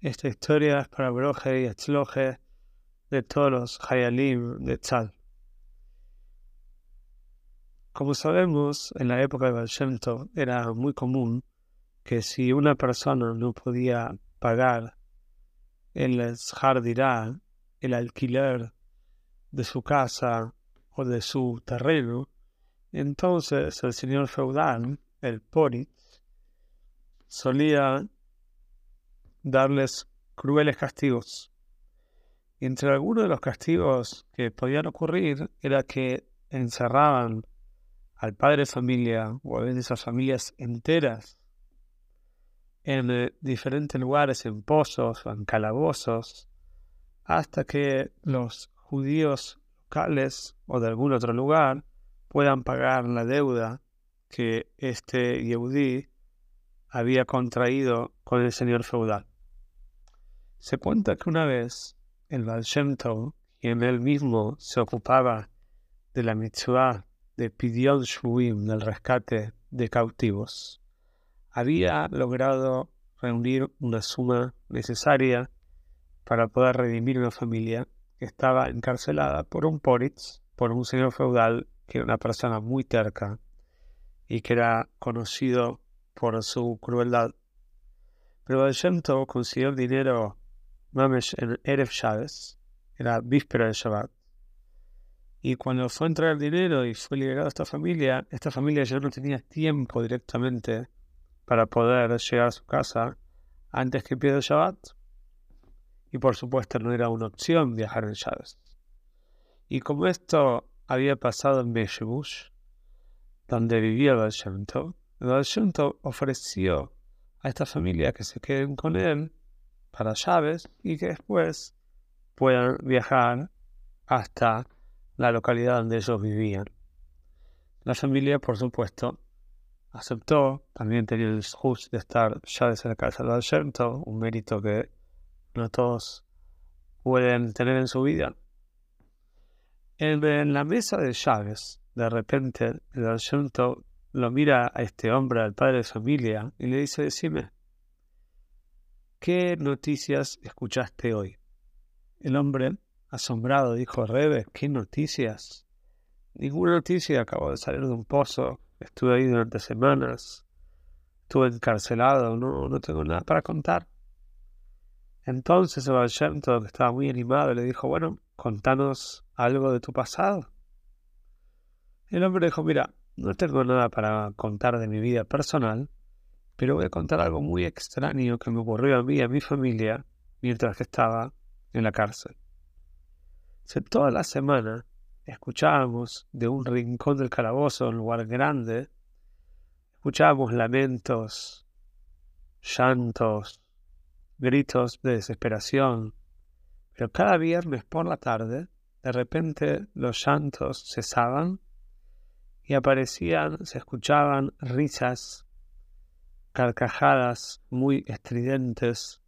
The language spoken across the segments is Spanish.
esta historia es para Broje y Etzloje de todos los Hayalim de Tzal. Como sabemos, en la época de Baal era muy común que si una persona no podía pagar el Zhardirá, el alquiler de su casa o de su terreno, entonces el señor feudal, el Poritz, solía darles crueles castigos. Y entre algunos de los castigos que podían ocurrir era que encerraban al padre de familia o a veces a familias enteras en eh, diferentes lugares, en pozos en calabozos, hasta que los judíos locales o de algún otro lugar puedan pagar la deuda que este Yehudí había contraído con el señor feudal. Se cuenta que una vez el Baal quien él mismo se ocupaba de la mitzvah de Pidion del rescate de cautivos, había logrado reunir una suma necesaria para poder redimir una familia que estaba encarcelada por un poritz, por un señor feudal que era una persona muy terca y que era conocido por su crueldad. Pero el consiguió el dinero Mamesh en Erev Shabbos, era víspera de Shabbat. Y cuando fue a entrar el dinero y fue liberado esta familia, esta familia ya no tenía tiempo directamente para poder llegar a su casa antes que el Shabbat. Y por supuesto no era una opción viajar en Shabbat. Y como esto había pasado en Meshebush, donde vivía el Baal el ofreció a esta familia que se queden con él para llaves y que después puedan viajar hasta la localidad donde ellos vivían. La familia, por supuesto, aceptó, también tenía el just de estar ya desde la casa del Sherto, un mérito que no todos pueden tener en su vida. En, la mesa de llaves, de repente, el Sherto lo mira a este hombre, al padre de familia, y le dice, decime, ¿Qué noticias escuchaste hoy? El hombre, asombrado, dijo, Rebe, ¿qué noticias? Ninguna noticia, acabo de salir de un pozo, estuve ahí durante semanas, estuve encarcelado, no, no tengo nada para contar. Entonces el que estaba muy animado, le dijo, bueno, contanos algo de tu pasado. El hombre dijo, mira, no tengo nada para contar de mi vida personal, pero voy a contar algo muy extraño que me ocurrió a mí y a mi familia mientras que estaba en la cárcel. toda la semana escuchábamos de un rincón del calabozo, un lugar grande, escuchábamos lamentos, llantos, gritos de desesperación, pero cada viernes por la tarde, de repente los llantos cesaban y aparecían, se escuchaban risas carcajadas muy estridentes,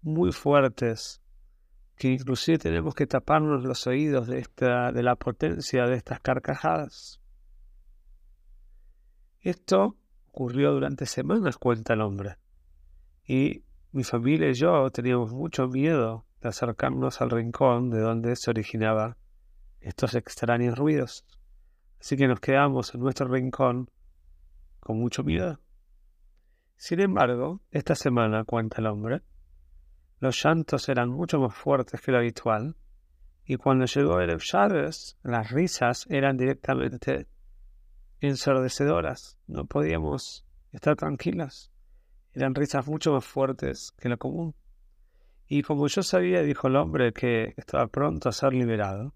muy fuertes, que inclusive tenemos que taparnos los oídos de, esta, de la potencia de estas carcajadas. Esto ocurrió durante semanas, cuenta el hombre, y mi familia y yo teníamos mucho miedo de acercarnos al rincón de donde se originaban estos extraños ruidos. Así que nos quedamos en nuestro rincón con mucho miedo. Sin embargo, esta semana, cuenta el hombre, los llantos eran mucho más fuertes que lo habitual, y cuando llegó el Chávez, las risas eran directamente ensordecedoras. No podíamos estar tranquilas. Eran risas mucho más fuertes que lo común. Y como yo sabía, dijo el hombre, que estaba pronto a ser liberado,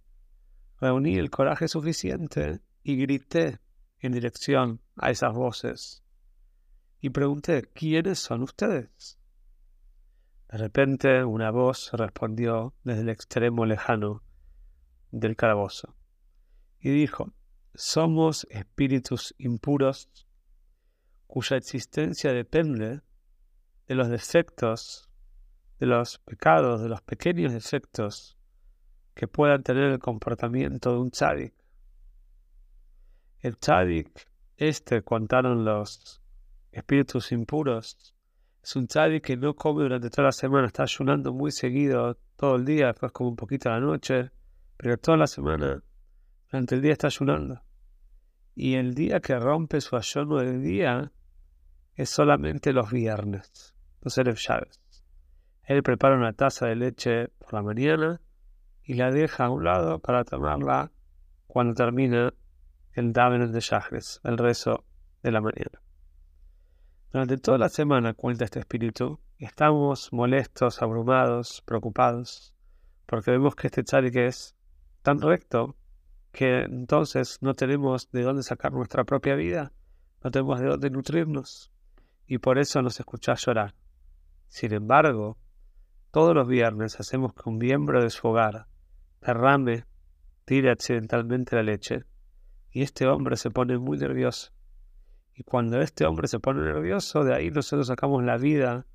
reuní el coraje suficiente y grité en dirección a esas voces y pregunté, ¿quiénes son ustedes? De repente una voz respondió desde el extremo lejano del calabozo y dijo, somos espíritus impuros cuya existencia depende de los defectos, de los pecados, de los pequeños defectos que puedan tener el comportamiento de un tzadik. El tzadik, este contaron los espíritus impuros Es un tzadik que no come durante toda la semana, está ayunando muy seguido todo el día, después come un poquito a la noche, pero toda la semana, durante el día está ayunando. Y el día que rompe su ayuno del día es solamente los viernes, los Erev Llaves. Él prepara una taza de leche por la mañana y la deja a un lado para tomarla cuando termina el Daven de Shahres, el rezo de la mañana. Durante toda la semana, cuenta este espíritu, estamos molestos, abrumados, preocupados, porque vemos que este tzadik es tan recto que entonces no tenemos de dónde sacar nuestra propia vida, no tenemos de dónde nutrirnos, y por eso nos escucha llorar. Sin embargo, todos los viernes hacemos que un miembro de su hogar derrame, tire accidentalmente la leche, y este hombre se pone muy nervioso y cuando este hombre se pone nervioso, de ahí nosotros sacamos la vida,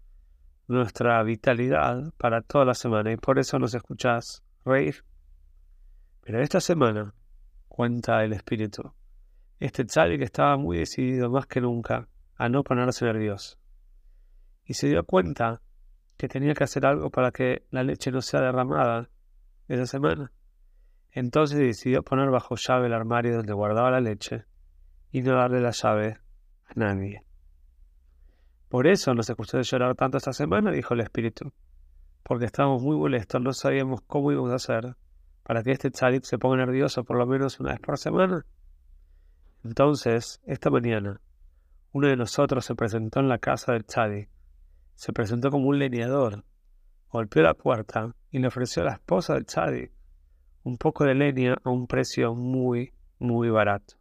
nuestra vitalidad para toda la semana. Y por eso nos escuchás reír. Pero esta semana, cuenta el espíritu, este que estaba muy decidido más que nunca a no ponerse nervioso. Y se dio cuenta que tenía que hacer algo para que la leche no sea derramada esa semana. Entonces decidió poner bajo llave el armario donde guardaba la leche y no darle la llave nadie. Por eso nos escuchó llorar tanto esta semana, dijo el espíritu, porque estábamos muy molestos, no sabíamos cómo íbamos a hacer para que este tzadik se ponga nervioso por lo menos una vez por semana. Entonces, esta mañana, uno de nosotros se presentó en la casa del tzadik, se presentó como un leñador, golpeó la puerta y le ofreció a la esposa del tzadik un poco de leña a un precio muy, muy barato.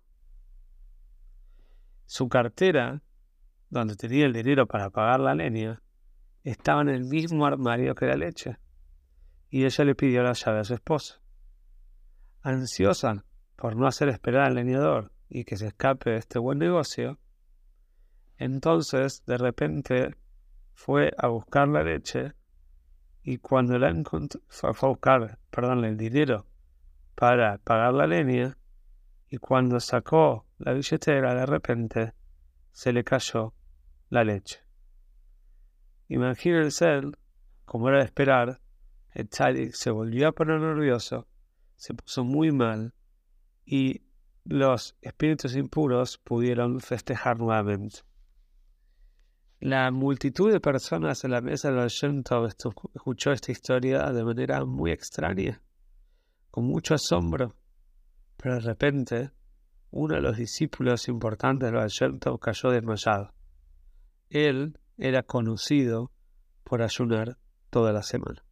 Su cartera, donde tenía el dinero para pagar la leña, estaba en el mismo armario que la leche, y ella le pidió la llave a su esposo. Ansiosa por no hacer esperar al leñador y que se escape de este buen negocio, entonces de repente fue a buscar la leche y cuando la encontró, fue a buscar, perdón, el dinero para pagar la leña, y cuando sacó la billetera, de repente se le cayó la leche. Imagínense, como era de esperar, el tzadik se volvió a poner nervioso, se puso muy mal y los espíritus impuros pudieron festejar nuevamente. La multitud de personas en la mesa del Shem escuchó esta historia de manera muy extraña, con mucho asombro pero de repente, uno de los discípulos importantes de Shem cayó desmayado. Él era conocido por ayunar toda la semana.